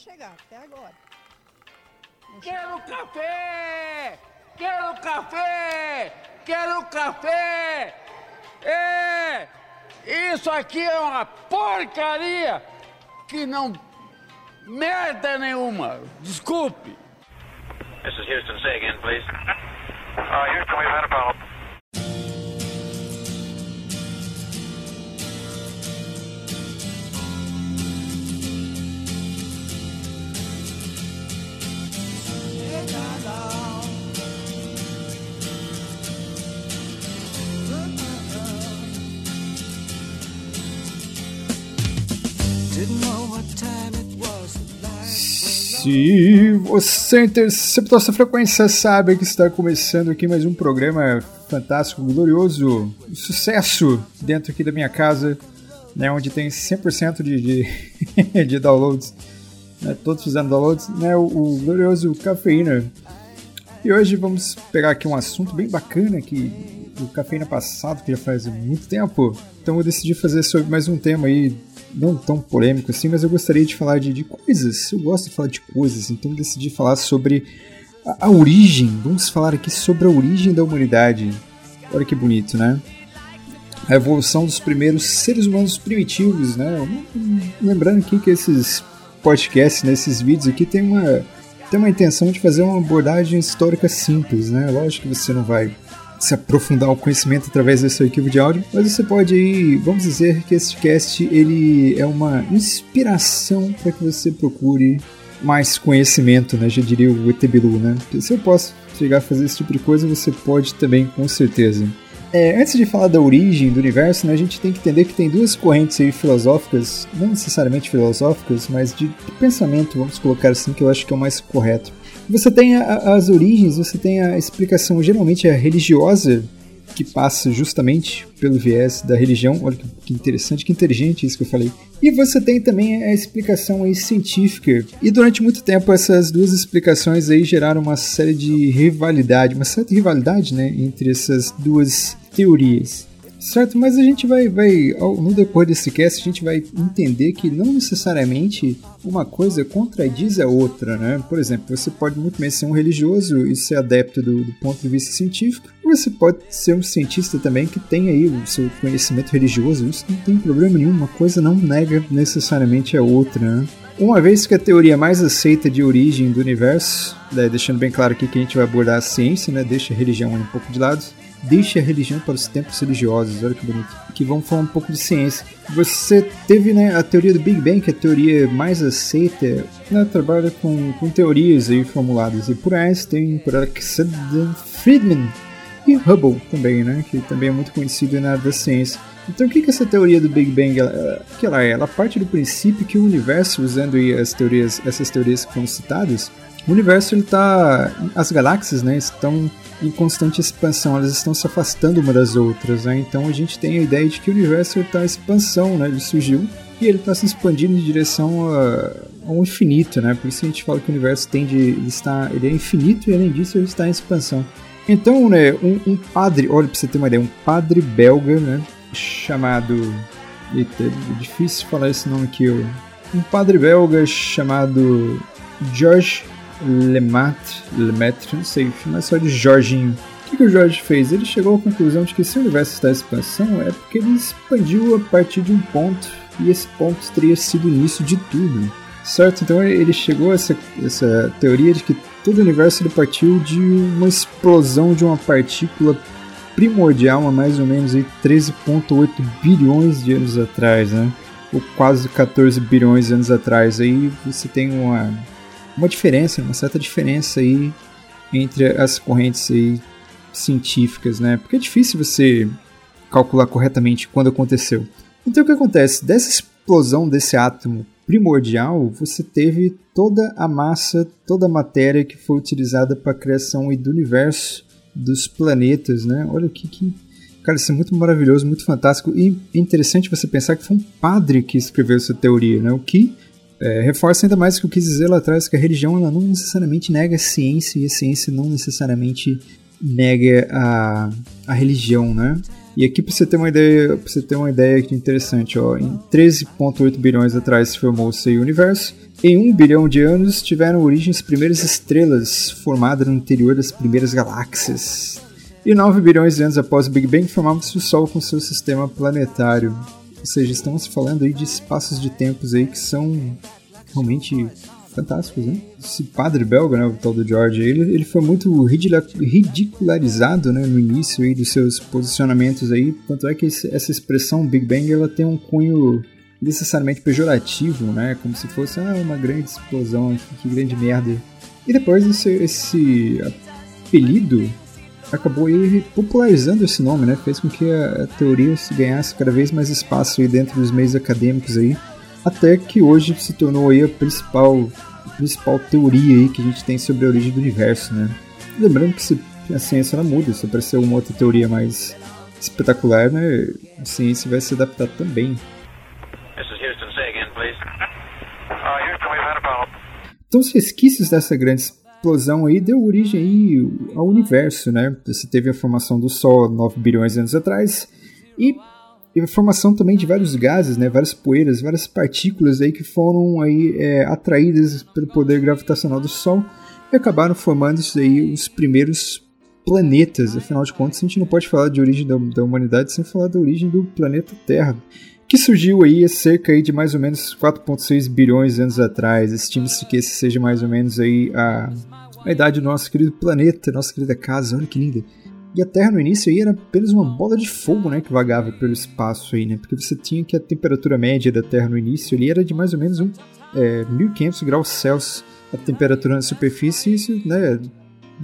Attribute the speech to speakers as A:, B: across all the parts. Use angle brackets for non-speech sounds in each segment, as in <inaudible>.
A: chegar, até agora.
B: Quero café! Quero café! Quero café! É! Isso aqui é uma porcaria que não merda nenhuma. Desculpe.
C: This is Houston. Say again, please. Uh, Houston, we've had a problem.
D: Se você interceptou essa frequência, sabe que está começando aqui mais um programa fantástico, glorioso, sucesso dentro aqui da minha casa, né, onde tem 100% de, de, <laughs> de downloads, né, todos fazendo downloads, né, o, o glorioso Cafeína. E hoje vamos pegar aqui um assunto bem bacana que o Cafeína passado, que já faz muito tempo, então eu decidi fazer sobre mais um tema aí não tão polêmico assim, mas eu gostaria de falar de, de coisas. Eu gosto de falar de coisas, então decidi falar sobre a, a, origem. Vamos falar aqui sobre a origem da humanidade. Olha que bonito, né? A evolução dos primeiros seres humanos primitivos, né? Lembrando aqui que esses podcasts, nesses né, vídeos aqui, tem uma, tem uma intenção de fazer uma abordagem histórica simples, né? Lógico que você não vai se aprofundar o conhecimento através desse arquivo de áudio, mas você pode aí, vamos dizer que este cast ele é uma inspiração para que você procure mais conhecimento, né? Já diria o ET Bilu, né? Se eu posso chegar a fazer esse tipo de coisa, você pode também, com certeza. É, antes de falar da origem do universo, né, a gente tem que entender que tem duas correntes aí filosóficas, não necessariamente filosóficas, mas de, de pensamento, vamos colocar assim, que eu acho que é o mais correto. Você tem a, as origens, você tem a explicação geralmente a religiosa, que passa justamente pelo viés da religião. Olha que, interessante, que inteligente isso que eu falei. E você tem também a explicação aí científica. E durante muito tempo essas duas explicações aí geraram uma série de rivalidade, uma certa rivalidade, né, entre essas duas teorias. Certo, mas a gente vai, vai no decorrer desse cast, a gente vai entender que não necessariamente uma coisa contradiz a outra, né? Por exemplo, você pode muito bem ser um religioso e ser adepto do, do ponto de vista científico, você pode ser um cientista também que tem aí o seu conhecimento religioso, isso não tem problema nenhum, uma coisa não nega necessariamente a outra, né? Uma vez que a teoria mais aceita de origem do universo, né, deixando bem claro aqui que a gente vai abordar a ciência, né, deixa a religião um pouco de lado, deixe a religião para os tempos religiosos, olha que bonito. Que vamos falar um pouco de ciência. Você teve né, a teoria do Big Bang, que é a teoria mais aceita, ela trabalha com, com teorias aí formuladas e por Einstein, por Alexander Friedman e Hubble também, né, que também é muito conhecido na área da ciência. Então o que, que essa teoria do Big Bang ela, que ela é? Ela parte do princípio que o universo, usando as teorias, essas teorias que foram citadas, o universo ele tá, as galáxias, né, estão em constante expansão, elas estão se afastando uma das outras, né? Então a gente tem a ideia de que o universo está em expansão, né? Ele surgiu e ele está se expandindo em direção a, ao infinito, né? Por isso a gente fala que o universo tende, ele está, ele é infinito e além disso ele está em expansão. Então, né, um, um padre, olha para você ter uma ideia, um padre belga, né, chamado, eita, é difícil falar esse nome aqui, um padre belga chamado George Lemaitre, Lemaitre, não sei, mas só de Jorginho. O que, que o Jorge fez? Ele chegou à conclusão de que se o universo está em expansão é porque ele expandiu a partir de um ponto e esse ponto teria sido o início de tudo. Certo? Então ele chegou a essa, essa teoria de que todo o universo ele partiu de uma explosão de uma partícula primordial há mais ou menos 13,8 bilhões de anos atrás, né? Ou quase 14 bilhões de anos atrás. Aí você tem uma uma diferença, uma certa diferença aí entre as correntes aí científicas, né? Porque é difícil você calcular corretamente quando aconteceu. Então o que acontece? Dessa explosão desse átomo primordial, você teve toda a massa, toda a matéria que foi utilizada para a criação do universo, dos planetas, né? Olha que, que Cara, isso é muito maravilhoso, muito fantástico e interessante você pensar que foi um padre que escreveu essa teoria, né? O que é, reforça ainda mais o que eu quis dizer lá atrás, que a religião ela não necessariamente nega a ciência e a ciência não necessariamente nega a, a religião, né? E aqui para você ter uma ideia, para você ter uma ideia interessante, ó, em 13.8 bilhões atrás se formou o seu universo Em um bilhão de anos tiveram origem as primeiras estrelas formadas no interior das primeiras galáxias. E 9 bilhões de anos após o Big Bang formava-se o Sol com seu sistema planetário. Ou seja, estamos falando aí de espaços de tempos aí que são realmente fantásticos, né? Esse padre belga, né, o tal do George, ele, ele foi muito ridicularizado, né, no início aí dos seus posicionamentos aí, tanto é que esse, essa expressão Big Bang, ela tem um cunho necessariamente pejorativo, né, como se fosse ah, uma grande explosão, que, grande merda. E depois esse, esse apelido acabou aí popularizando esse nome, né, fez com que a, a teoria se ganhasse cada vez mais espaço aí dentro dos meios acadêmicos aí, até que hoje se tornou aí a principal, a principal teoria aí que a gente tem sobre a origem do universo, né? Lembrando que se a ciência ela muda, se aparecer uma outra teoria mais espetacular, né, a ciência vai se adaptar também. Então os resquícios dessa grande explosão aí deu origem aí ao universo, né? Você teve a formação do Sol 9 bilhões de anos atrás e a formação também de vários gases, né, várias poeiras, várias partículas aí que foram aí é, atraídas pelo poder gravitacional do Sol e acabaram formando aí os primeiros planetas. Afinal de contas, a gente não pode falar de origem da, da humanidade sem falar da origem do planeta Terra, que surgiu aí cerca aí de mais ou menos 4,6 bilhões de anos atrás. Estima-se que esse seja mais ou menos aí a, a idade do nosso querido planeta, nossa querida casa. Olha que linda. E a Terra no início aí era apenas uma bola de fogo, né, que vagava pelo espaço aí, né? Porque você tinha que a temperatura média da Terra no início ali era de mais ou menos um é, 1500 graus Celsius a temperatura na superfície, isso, né,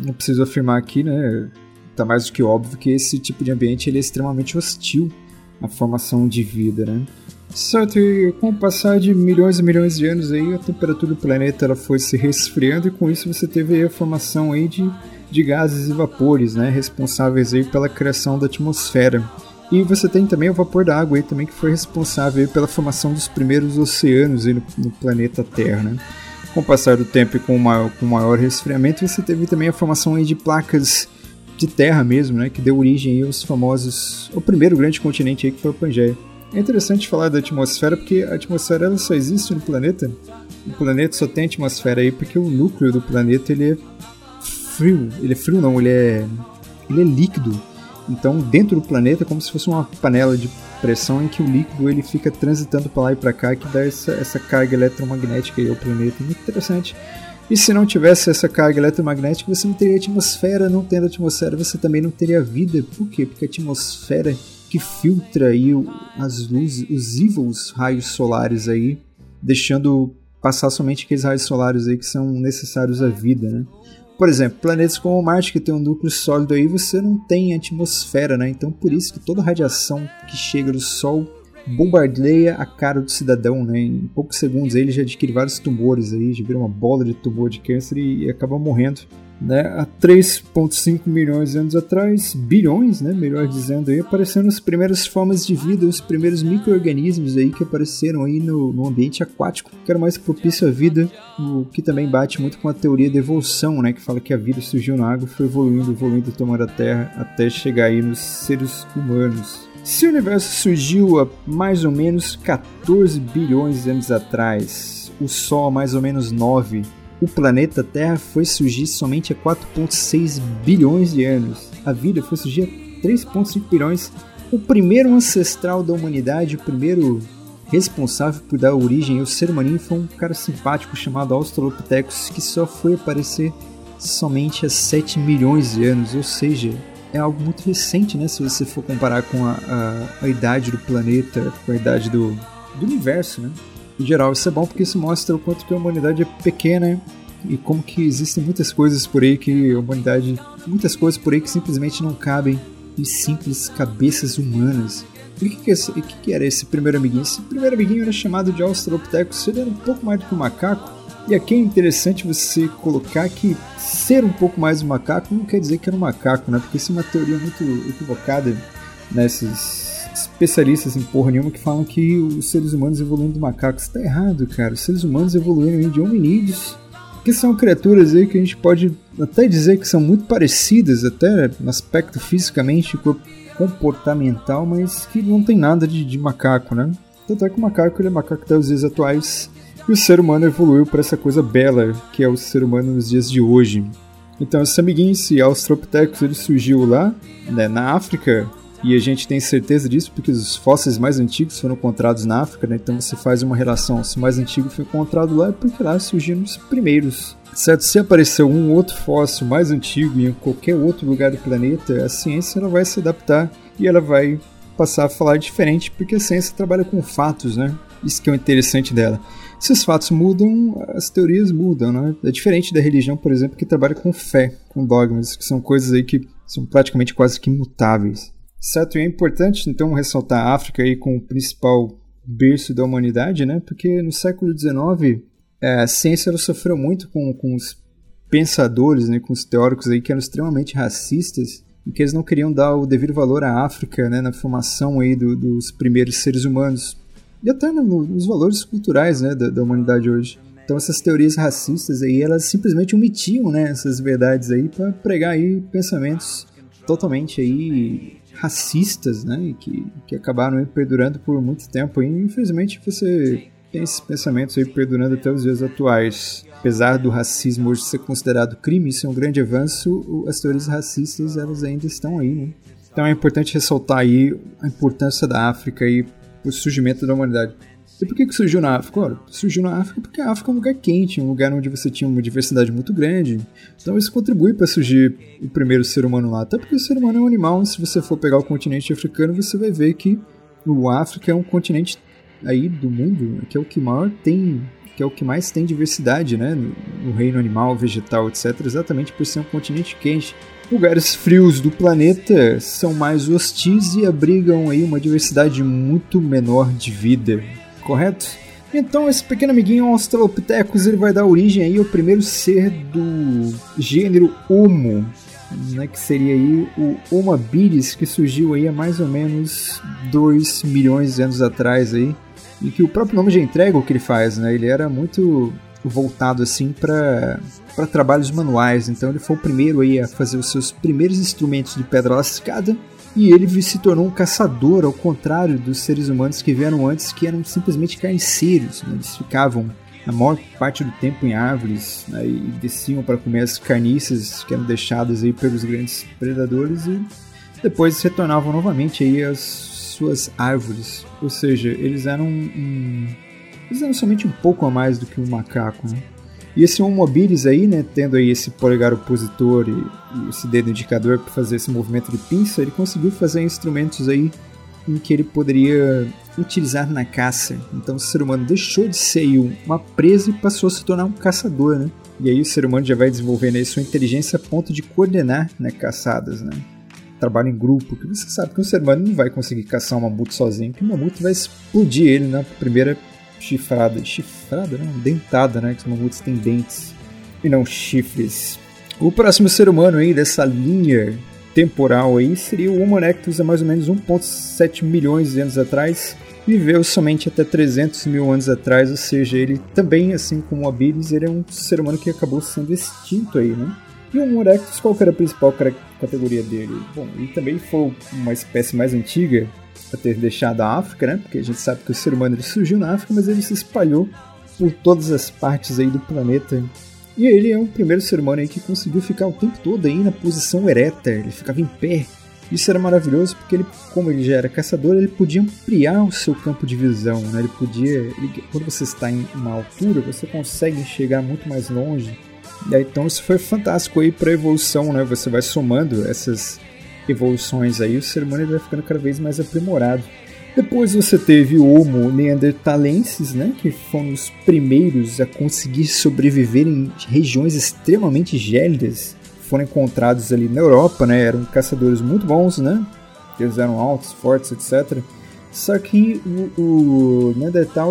D: não preciso afirmar aqui, né, tá mais do que óbvio que esse tipo de ambiente ele é extremamente hostil à formação de vida, né? Certo, e com o passar de milhões e milhões de anos aí, a temperatura do planeta ela foi se resfriando e com isso você teve a formação aí de de gases e vapores, né, responsáveis aí pela criação da atmosfera. E você tem também o vapor da água aí também que foi responsável pela formação dos primeiros oceanos aí no, no planeta Terra, né? Com o passar do tempo e com, uma, com maior resfriamento, você teve também a formação aí de placas de terra mesmo, né, que deu origem aos famosos, o primeiro grande continente aí que foi o Pangeia. É interessante falar da atmosfera porque a atmosfera ela só existe no planeta. O planeta só tem atmosfera aí porque o núcleo do planeta ele é frio. Ele é frio não, ele é. Ele é líquido. Então, dentro do planeta é como se fosse uma panela de pressão em que o líquido ele fica transitando para lá e para cá, que dá essa, essa carga eletromagnética aí ao planeta. Muito interessante. E se não tivesse essa carga eletromagnética, você não teria atmosfera. Não tendo atmosfera, você também não teria vida. Por quê? Porque a atmosfera que filtra aí as luzes, os evils raios solares aí, deixando passar somente aqueles raios solares aí que são necessários à vida, né? Por exemplo, planetas como Marte, que tem um núcleo sólido aí, você não tem atmosfera, né? Então por isso que toda radiação que chega do Sol bombardeia a cara do cidadão, né? Em poucos segundos ele já adquire vários tumores aí, já vira uma bola de tumor de câncer e, acaba morrendo né, há 3,5 milhões de anos atrás, bilhões, né, melhor dizendo, aí, apareceram as primeiras formas de vida, os primeiros micro-organismos aí que apareceram aí no, no, ambiente aquático, que era mais propício à vida, o que também bate muito com a teoria da evolução, né, que fala que a vida surgiu na água, foi evoluindo, evoluindo, tomando a Terra, até chegar aí nos seres humanos. Se o universo surgiu há mais ou menos 14 bilhões de anos atrás, o Sol há mais ou menos 9 o planeta Terra foi surgir somente há 4,6 bilhões de anos. A vida foi surgir há 3,5 bilhões. O primeiro ancestral da humanidade, o primeiro responsável por dar origem ao ser humano foi um cara simpático chamado Australopithecus que só foi aparecer somente há 7 milhões de anos, ou seja, é algo muito recente, né? Se você for comparar com a, a, a idade do planeta, com a idade do, do universo, né? em geral. Isso é bom porque isso mostra o quanto que a humanidade é pequena e como que existem muitas coisas por aí que a humanidade, muitas coisas por aí que simplesmente não cabem em simples cabeças humanas. E o que, que, esse, que, que era esse primeiro amiguinho? Esse primeiro amiguinho era chamado de Australopithecus, ele era um pouco mais do que um macaco. E aqui é interessante você colocar que ser um pouco mais um macaco não quer dizer que era um macaco, né? Porque isso é uma teoria muito equivocada nesses especialistas em porra nenhuma que falam que os seres humanos evoluem do macaco. Isso tá errado, cara. Os seres humanos evoluíram de hominídeos, que são criaturas aí que a gente pode até dizer que são muito parecidas, até no aspecto fisicamente comportamental, mas que não tem nada de, de macaco, né? Tanto é que o macaco ele é macaco os dias atuais E o ser humano evoluiu para essa coisa bela que é o ser humano nos dias de hoje. Então esse amiguinho, esse Australopithecus, ele surgiu lá, né, na África, e a gente tem certeza disso porque os fósseis mais antigos foram encontrados na África, né? Então você faz uma relação, se o mais antigo foi encontrado lá é porque lá surgiram os primeiros. Certo? Se apareceu um outro fóssil mais antigo em qualquer outro lugar do planeta, a ciência ela vai se adaptar e ela vai passar a falar diferente, porque a ciência trabalha com fatos, né? Isso que é o interessante dela. Se os fatos mudam, as teorias mudam, né? É diferente da religião, por exemplo, que trabalha com fé, com dogmas, que são coisas aí que são praticamente quase que imutáveis. Certo? E é importante, então, ressaltar a África aí como principal berço da humanidade, né? Porque no século XIX é, a ciência ela sofreu muito com, com os pensadores, né, com os teóricos aí que eram extremamente racistas e que eles não queriam dar o devido valor à África, né, na formação aí do, dos primeiros seres humanos e até no, nos valores culturais, né, da, da, humanidade hoje. Então essas teorias racistas aí, elas simplesmente omitiam, né, essas verdades aí para pregar aí pensamentos totalmente aí racistas, né, que, que acabaram perdurando por muito tempo. E infelizmente você tem esses pensamentos aí perdurando até os dias atuais. Apesar do racismo hoje ser considerado crime, isso é um grande avanço, as teorias racistas elas ainda estão aí, né? Então é importante ressaltar aí a importância da África aí o surgimento da humanidade. E por que, que surgiu na África? Surgiu na África porque a África é um lugar quente, um lugar onde você tinha uma diversidade muito grande. Então isso contribui para surgir o primeiro ser humano lá. Até porque o ser humano é um animal, se você for pegar o continente africano, você vai ver que o África é um continente aí do mundo que é o que maior tem que é o que mais tem diversidade, né, no reino animal, vegetal, etc, exatamente por ser um continente quente. Lugares frios do planeta são mais hostis e abrigam aí uma diversidade muito menor de vida, correto? Então esse pequeno amiguinho Australopithecus ele vai dar origem aí ao primeiro ser do gênero Homo, né, que seria aí o Homo habilis, que surgiu aí há mais ou menos 2 milhões de anos atrás aí, e que o próprio nome já entrega o que ele faz, né? Ele era muito voltado assim para para trabalhos manuais, então ele foi o primeiro aí a fazer os seus primeiros instrumentos de pedra lascada e ele se tornou um caçador, ao contrário dos seres humanos que vieram antes, que eram simplesmente carniceiros. Né? Eles ficavam a maior parte do tempo em árvores né? e desciam para comer as carniças que eram deixadas aí pelos grandes predadores e depois retornavam novamente aí às suas árvores. Ou seja, eles eram um, eles eram somente um pouco a mais do que um macaco. Né? E esse Homo habilis aí, né, tendo aí esse polegar opositor e, esse dedo indicador para fazer esse movimento de pinça, ele conseguiu fazer instrumentos aí em que ele poderia utilizar na caça. Então o ser humano deixou de ser uma presa e passou a se tornar um caçador, né? E aí o ser humano já vai desenvolvendo aí sua inteligência a ponto de coordenar né, caçadas, né? trabalho em grupo, que você sabe que um ser humano não vai conseguir caçar um mamute sozinho, que o mamute vai explodir ele na primeira chifrada. Chifrada, não? Dentada, né? Que os mamutes têm dentes e não chifres. O próximo ser humano aí dessa linha temporal aí seria o Homo erectus há mais ou menos 1.7 milhões de anos atrás. Viveu somente até 300 mil anos atrás, ou seja, ele também, assim como o Abilis, ele é um ser humano que acabou sendo extinto aí, né? E o Homo erectus, qual era a principal categoria dele? Bom, ele também foi uma espécie mais antiga a ter deixado a África, né? Porque a gente sabe que o ser humano ele surgiu na África, mas ele se espalhou por todas as partes aí do planeta. E ele é o primeiro ser humano aí que conseguiu ficar o tempo todo aí na posição ereta, ele ficava em pé. Isso era maravilhoso porque ele, como ele já era caçador, ele podia ampliar o seu campo de visão, né? Ele podia, ele, quando você está em uma altura, você consegue chegar muito mais longe então isso foi fantástico aí para evolução, né? Você vai somando essas evoluções aí, o ser humano vai ficando cada vez mais aprimorado. Depois você teve o Homo neanderthalensis, né, que foram os primeiros a conseguir sobreviver em regiões extremamente gélidas. Foram encontrados ali na Europa, né, eram caçadores muito bons, né, eles eram altos, fortes, etc. Só que o, o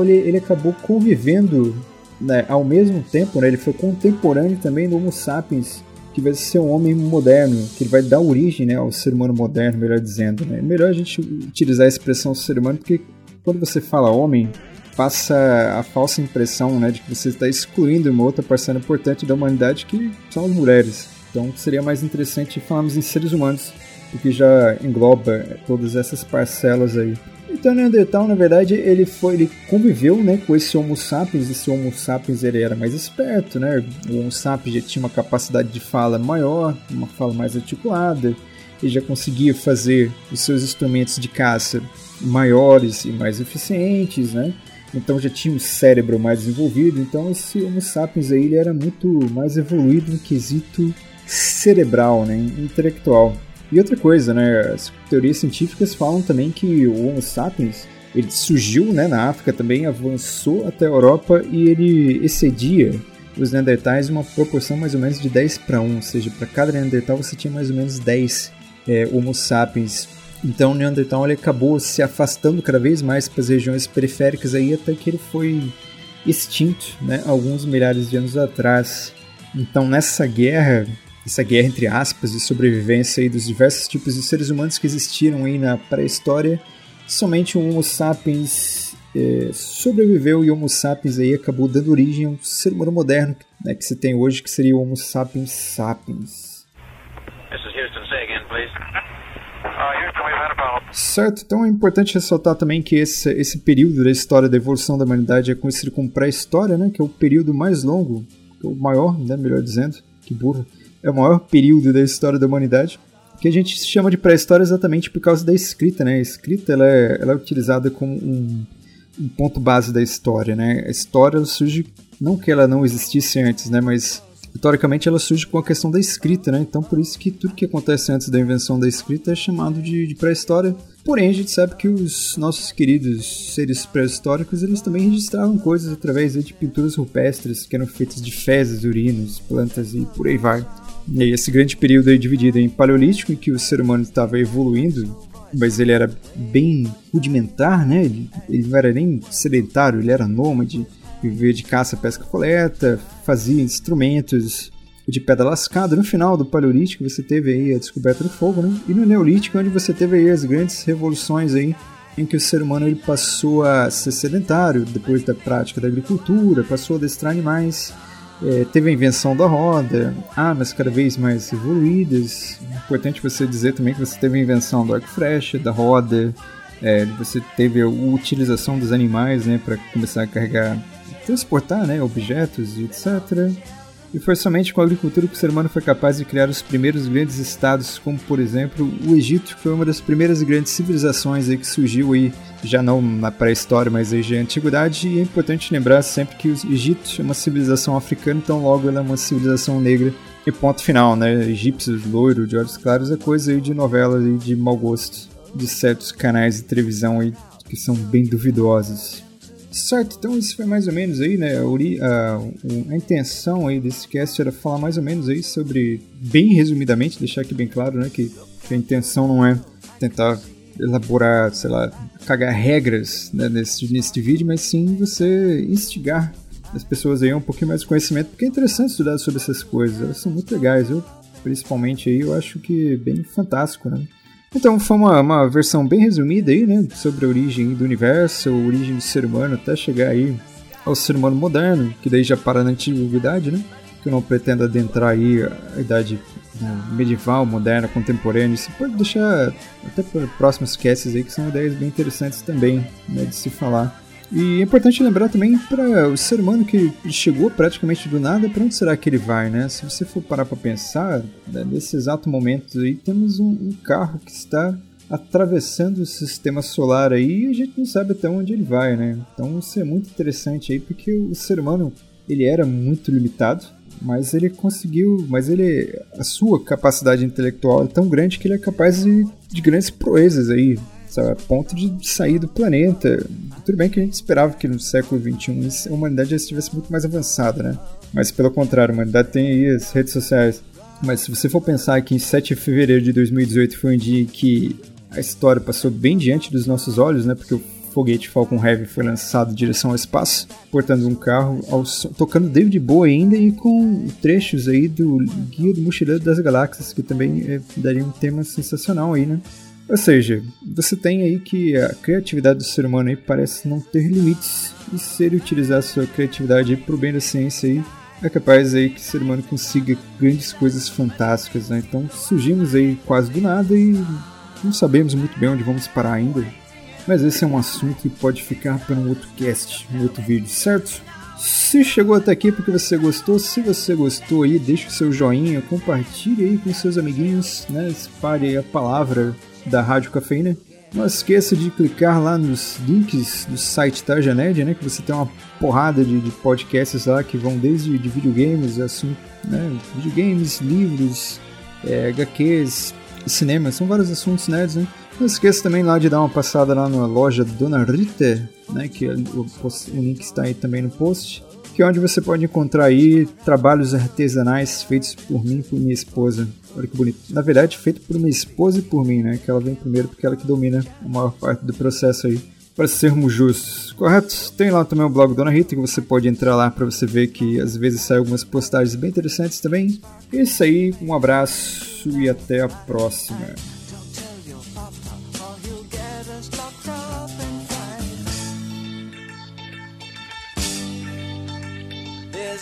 D: ele, ele acabou convivendo né, ao mesmo tempo, né, ele foi contemporâneo também do Homo sapiens, que vai ser um homem moderno, que vai dar origem né, ao ser humano moderno, melhor dizendo. Né? É melhor a gente utilizar a expressão ser humano, porque quando você fala homem, passa a falsa impressão né, de que você está excluindo uma outra parcela importante da humanidade, que são as mulheres. Então seria mais interessante falarmos em seres humanos, porque já engloba todas essas parcelas aí. Então Neandertal, na verdade, ele foi, ele conviveu, né, com esse Homo sapiens. Esse Homo sapiens ele era mais esperto, né? O Homo sapiens já tinha uma capacidade de fala maior, uma fala mais articulada. Ele já conseguia fazer os seus instrumentos de caça maiores e mais eficientes, né? Então já tinha um cérebro mais desenvolvido. Então esse Homo sapiens aí ele era muito mais evoluído no quesito cerebral, né, intelectual. E outra coisa, né, as teorias científicas falam também que o Homo sapiens ele surgiu né, na África também, avançou até a Europa e ele excedia os Neandertais em uma proporção mais ou menos de 10 para 1, ou seja, para cada Neandertal você tinha mais ou menos 10 é, Homo sapiens. Então o Neandertal ele acabou se afastando cada vez mais para as regiões periféricas aí até que ele foi extinto, né, alguns milhares de anos atrás. Então nessa guerra essa guerra entre aspas de sobrevivência aí dos diversos tipos de seres humanos que existiram aí na pré-história, somente o Homo sapiens é, sobreviveu e o Homo sapiens aí acabou dando origem ao ser humano moderno né, que se tem hoje, que seria o Homo sapiens sapiens. Uh, certo, então é importante ressaltar também que esse, esse período da história da evolução da humanidade é conhecido como pré-história, né, que é o período mais longo, é o maior, né, melhor dizendo, que burro, é o maior período da história da humanidade, que a gente chama de pré-história exatamente por causa da escrita, né? A escrita ela é, ela é utilizada como um, um, ponto base da história, né? A história surge não que ela não existisse antes, né? Mas historicamente ela surge com a questão da escrita, né? Então por isso que tudo que acontece antes da invenção da escrita é chamado de, de pré-história. Porém a gente sabe que os nossos queridos seres pré-históricos eles também registravam coisas através de pinturas rupestres que eram feitas de fezes, urinos, plantas e por aí vai. E aí esse grande período é dividido em paleolítico, em que o ser humano estava evoluindo, mas ele era bem rudimentar, né? Ele, ele não era nem sedentário, ele era nômade, vivia de caça, pesca, coleta, fazia instrumentos de pedra lascada. No final do paleolítico você teve aí a descoberta do fogo, né? E no neolítico onde você teve aí as grandes revoluções aí em que o ser humano ele passou a ser sedentário depois da prática da agricultura, passou a adestrar animais é, teve a invenção da roda, armas cada vez mais evoluídas. Importante você dizer também que você teve a invenção do arco flecha, da roda, é, você teve a utilização dos animais né, para começar a carregar, transportar né, objetos e etc. E foi somente com a agricultura que o ser humano foi capaz de criar os primeiros grandes estados, como por exemplo o Egito, que foi uma das primeiras grandes civilizações aí que surgiu aí, já não na pré-história, mas aí já na antiguidade. E é importante lembrar sempre que o Egito é uma civilização africana, então logo ela é uma civilização negra. E ponto final, né? Egípcios, loiro, de olhos claros, é coisa aí de novela e de mau gosto de certos canais de televisão aí que são bem duvidosos. Certo, então isso foi mais ou menos aí, né? A, a, intenção aí desse cast era falar mais ou menos aí sobre, bem resumidamente, deixar aqui bem claro, né? Que, que a intenção não é tentar elaborar, sei lá, cagar regras né, nesse, nesse vídeo, mas sim você instigar as pessoas aí um pouquinho mais de conhecimento, porque é interessante estudar sobre essas coisas, elas são muito legais, eu principalmente aí eu acho que bem fantástico, né? Então foi uma, uma versão bem resumida aí, né, sobre a origem do universo, a origem do ser humano, até chegar aí ao ser humano moderno, que daí já para na antiguidade, né, que eu não pretendo adentrar aí a idade né, medieval, moderna, contemporânea, isso pode deixar até para próximos casts aí, que são ideias bem interessantes também, né, de se falar. E é importante lembrar também para o ser humano que chegou praticamente do nada, para onde será que ele vai, né? Se você for parar para pensar, né, nesse exato momento aí temos um, um, carro que está atravessando o sistema solar aí e a gente não sabe até onde ele vai, né? Então isso é muito interessante aí porque o ser humano ele era muito limitado, mas ele conseguiu, mas ele a sua capacidade intelectual é tão grande que ele é capaz de, de grandes proezas aí, sabe? A ponto de sair do planeta, tudo bem que a gente esperava que no século XXI a humanidade já estivesse muito mais avançada, né? Mas pelo contrário, a humanidade tem aí as redes sociais. Mas se você for pensar que em 7 de fevereiro de 2018 foi um dia em que a história passou bem diante dos nossos olhos, né? Porque o foguete Falcon Heavy foi lançado em direção ao espaço, portando um carro, ao, tocando David Bowie ainda e com trechos aí do Guia do Mochileiro das Galáxias, que também é, daria um tema sensacional aí, né? Ou seja, você tem aí que a criatividade do ser humano aí parece não ter limites e se ele utilizar a sua criatividade para o bem da ciência aí, é capaz aí que o ser humano consiga grandes coisas fantásticas, né? Então surgimos aí quase do nada e não sabemos muito bem onde vamos parar ainda. Mas esse é um assunto que pode ficar para um outro cast, um outro vídeo, certo? Se chegou até aqui porque você gostou, se você gostou aí, deixe o seu joinha, compartilhe aí com seus amiguinhos, né? Espalhe a palavra da Rádio Cafeína. Não esqueça de clicar lá nos links do site da né? Que você tem uma porrada de, de podcasts lá que vão desde de videogames, assim, né? Videogames, livros, é, HQs, cinema, são vários assuntos nerds, né? Não esqueça também lá de dar uma passada lá na loja Dona Rita, né? Que o, o link está aí também no post que é onde você pode encontrar aí trabalhos artesanais feitos por mim e por minha esposa. Olha que bonito. Na verdade, feito por minha esposa e por mim, né? Que ela vem primeiro porque ela que domina a maior parte do processo aí. Para sermos justos, correto? Tem lá também o blog Dona Rita que você pode entrar lá para você ver que às vezes saem algumas postagens bem interessantes também. É isso aí, um abraço e até a próxima.